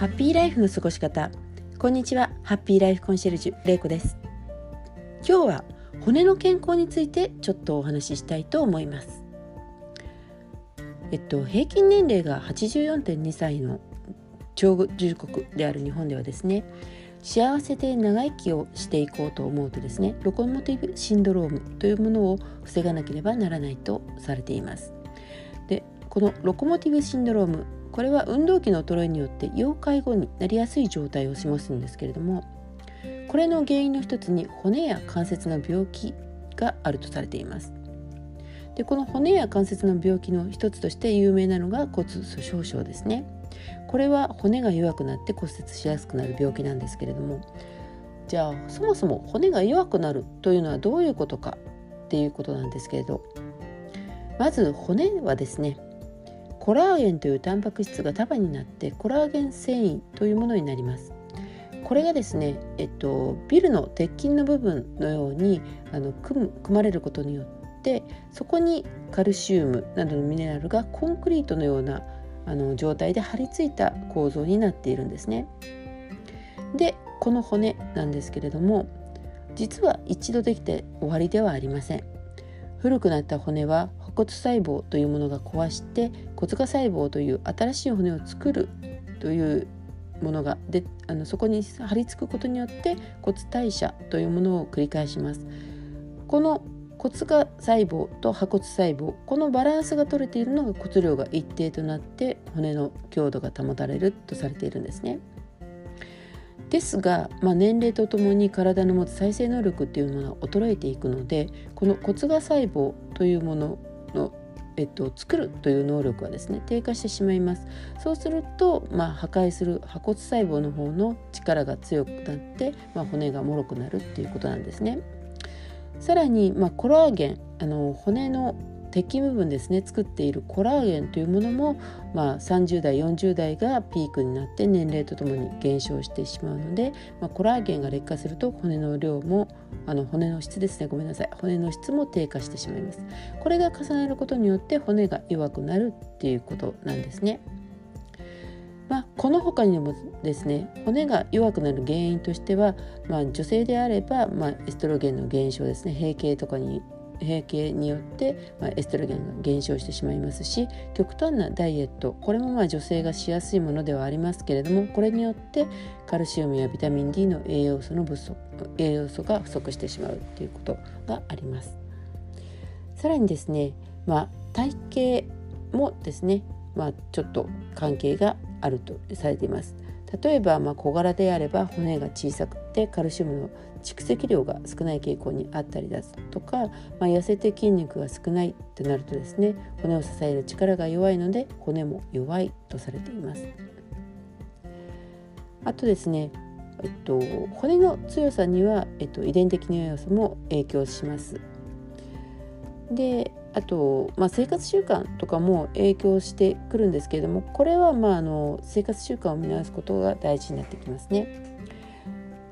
ハッピーライフの過ごし方。こんにちは。ハッピーライフコンシェルジュれいこです。今日は骨の健康についてちょっとお話ししたいと思います。えっと平均年齢が84.2歳の長寿国である日本ではですね幸せで長生きをしていこうと思うとですねロコモティブシンドロームというものを防がなければならないとされています。でこのロコモティブシンドロームこれは運動器の衰えによって要介護になりやすい状態を示すんですけれどもこれの原因の一つに骨や関節の病気があるとされています。でこの骨や関節の病気の一つとして有名なのが骨粗しょう症ですね。これは骨が弱くなって骨折しやすくなる病気なんですけれどもじゃあそもそも骨が弱くなるというのはどういうことかっていうことなんですけれどまず骨はですねコラーゲンというタンパク質が束になってコラーゲン繊維というものになりますこれがですね、えっと、ビルの鉄筋の部分のようにあの組組まれることによってそこにカルシウムなどのミネラルがコンクリートのようなあの状態で張り付いた構造になっているんですね。でこの骨なんですけれども実は一度できて終わりではありません。古くなった骨は骨細胞というものが壊して骨化細胞という新しい骨を作るというものがであのそこに張り付くことによって骨代謝というものを繰り返します。この骨化細胞と破骨細胞このバランスが取れているのが骨量が一定となって骨の強度が保たれるとされているんですね。ですが、まあ、年齢とともに体の持つ再生能力っていうものは衰えていくのでこの骨芽細胞というものの、えっと、作るという能力はですね低下してしまいます。そうすると、まあ、破壊する破骨細胞の方の力が強くなって、まあ、骨が脆くなるっていうことなんですね。さらに、まあ、コラーゲンあの骨の鉄筋部分ですね作っているコラーゲンというものも、まあ、30代40代がピークになって年齢とともに減少してしまうので、まあ、コラーゲンが劣化すると骨の量もあの骨の質ですねごめんなさい骨の質も低下してしまいますこれが重なることによって骨が弱くなるっていうことなんですね。まあ、この他にもですね骨が弱くなる原因としては、まあ、女性であれば、まあ、エストロゲンの減少ですね閉経とかに閉経によって、まあ、エストロゲンが減少してしまいますし極端なダイエットこれもまあ女性がしやすいものではありますけれどもこれによってカルシウムやビタミン D の栄養素の不足栄養素が不足してしまうということがあります。さらにですね、まあ、体型もですね、まあ、ちょっと関係があるとされています。例えば、まあ、小柄であれば骨が小さくてカルシウムの蓄積量が少ない傾向にあったりだとか、まあ、痩せて筋肉が少ないとなるとですね骨を支える力が弱いので骨も弱いとされています。あとですね、えっと、骨の強さには、えっと、遺伝的な要素も影響します。であと、まあ、生活習慣とかも影響してくるんですけれどもこれは、まあ、あの生活習慣を見直すことが大事になってきますね。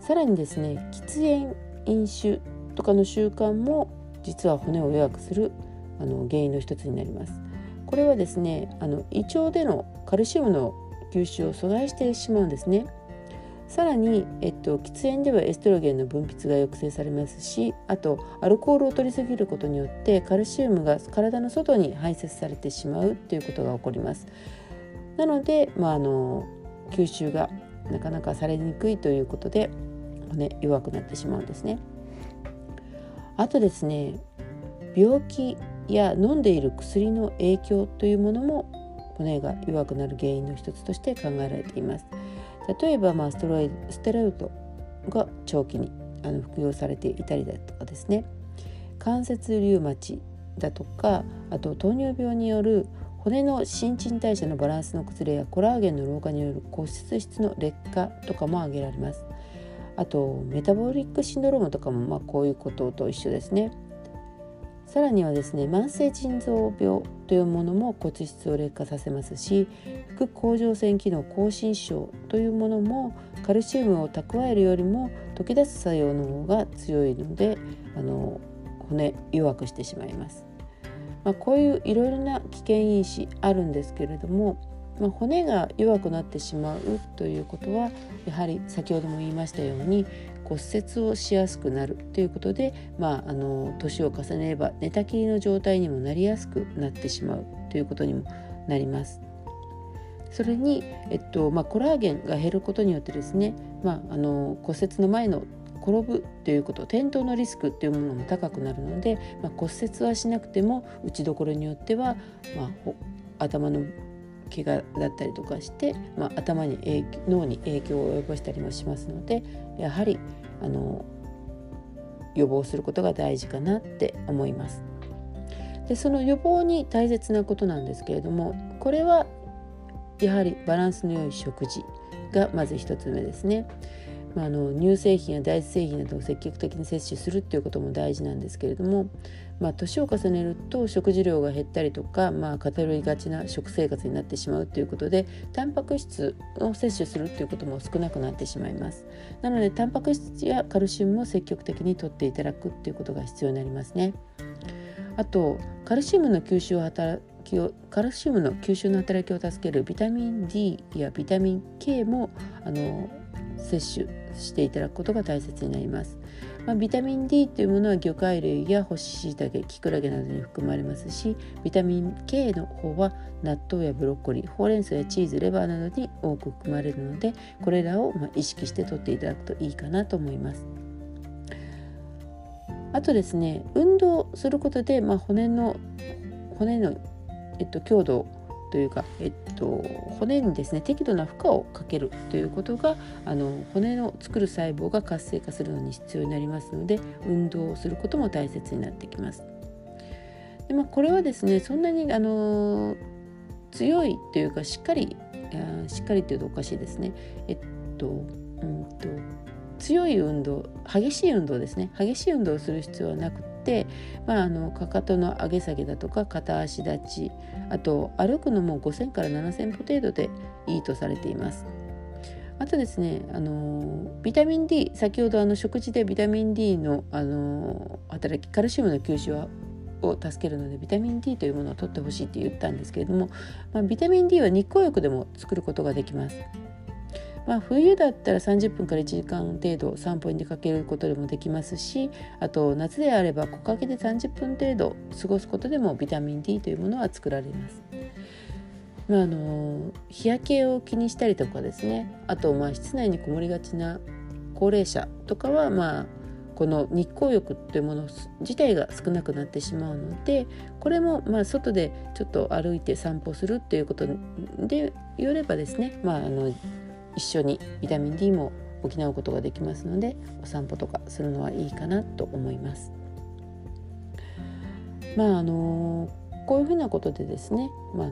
さらにですね喫煙飲酒とかの習慣も実は骨を弱くするあの原因の一つになります。これはですねあの胃腸でのカルシウムの吸収を阻害してしまうんですね。さらに、えっと、喫煙ではエストロゲンの分泌が抑制されますしあとアルコールを取りすぎることによってカルシウムが体の外に排泄されてしまうということが起こります。なので、まあ、あの吸収がなかなかされにくいということで骨弱くなってしまうんですね。あとですね病気や飲んでいる薬の影響というものも骨が弱くなる原因の一つとして考えられています。例えば、まあ、ストロイステロイドが長期にあの服用されていたりだとかですね関節リウマチだとかあと糖尿病による骨の新陳代謝のバランスの崩れやコラーゲンの老化による骨質質の劣化とかも挙げられます。あとメタボリックシンドロームとかもまあこういうことと一緒ですね。さらにはですね慢性腎臓病というものも骨質を劣化させますし副甲状腺機能亢進症というものもカルシウムを蓄えるよりも溶き出す作用の方が強いのであの骨弱くしてしまいます。まあ、こういういろいろな危険因子あるんですけれども、まあ、骨が弱くなってしまうということはやはり先ほども言いましたように骨折をしやすくなるということで、まあ、あの年を重ねれば寝たきりの状態にもなりやすくなってしまうということにもなります。それに、えっとまあ、コラーゲンが減ることによってですね、まあ、あの骨折の前の転ぶということ転倒のリスクっていうものも高くなるので、まあ、骨折はしなくても打ちどころによっては、まあ、頭の怪我だったりとかして、まあ、頭に影脳に影響を及ぼしたりもしますのでやはりあの予防することが大事かなって思います。でその予防に大切なことなんですけれどもこれはやはりバランスの良い食事がまず1つ目ですね。まあ、あの乳製品や大豆製品などを積極的に摂取するっていうことも大事なんですけれども、まあ、年を重ねると食事量が減ったりとか、まあ、偏りがちな食生活になってしまうということでタンパク質を摂取するっていうことも少なくなってしまいます。なのでタンパク質やカルシウムも積極的に摂っていただくっていうことが必要になりますね。あとカルシウムの吸収を働きをカルシウムの吸収の働きを助けるビタミン D やビタミン K もあの摂取していただくことが大切になります。まあ、ビタミン D というものは魚介類や干し椎茸キクラゲなどに含まれますしビタミン K の方は納豆やブロッコリーほうれん草やチーズレバーなどに多く含まれるのでこれらをま意識して取っていただくといいかなと思います。あとですね運動することで、まあ、骨の骨の、えっと、強度というか、えっと、骨にですね適度な負荷をかけるということがあの骨の作る細胞が活性化するのに必要になりますので運動をすることも大切になってきます。でまあ、これはですねそんなにあの強いというかしっかりあしっかりというとおかしいですね。えっとうんと強い運動激しい運動ですね激しい運動をする必要はなく、まあ、あのかかとの上げ下げだとか片足立ちあと歩くのも5,000から7,000歩程度でいいとされています。あとですね、あのビタミン D 先ほどあの食事でビタミン D の、あの働きカルシウムの吸収はを助けるのでビタミン D というものを取ってほしいって言ったんですけれども、まあ、ビタミン D は日光浴でも作ることができます。まあ、冬だったら30分から1時間程度散歩に出かけることでもできますしあと夏であれば木陰で30分程度過ごすことでもビタミン D というものは作られます。まあ、あの日焼けを気にしたりとかですねあとまあ室内にこもりがちな高齢者とかはまあこの日光浴というもの自体が少なくなってしまうのでこれもまあ外でちょっと歩いて散歩するっていうことでよればですね、まあ、あの一緒にビタミン D も補うことができますのでお散歩とかするのはいいかなと思います。まああのこういうふうなことでですね、まあ、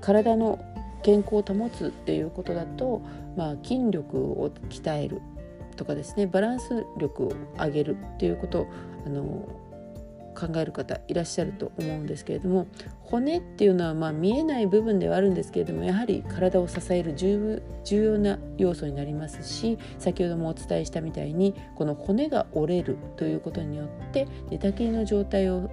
体の健康を保つっていうことだと、まあ、筋力を鍛えるとかですねバランス力を上げるっていうことあの考える方いらっしゃると思うんですけれども骨っていうのはま見えない部分ではあるんですけれどもやはり体を支える重要な要素になりますし先ほどもお伝えしたみたいにこの骨が折れるということによって寝たきりの状態を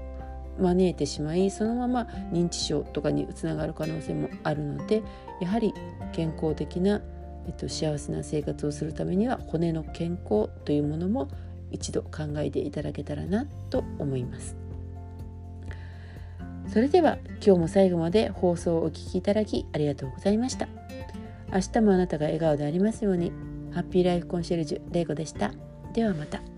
招いてしまいそのまま認知症とかにつながる可能性もあるのでやはり健康的な、えっと、幸せな生活をするためには骨の健康というものも一度考えていただけたらなと思います。それでは今日も最後まで放送をお聴きいただきありがとうございました。明日もあなたが笑顔でありますように。ハッピーライフコンシェルジュレイコでした。ではまた。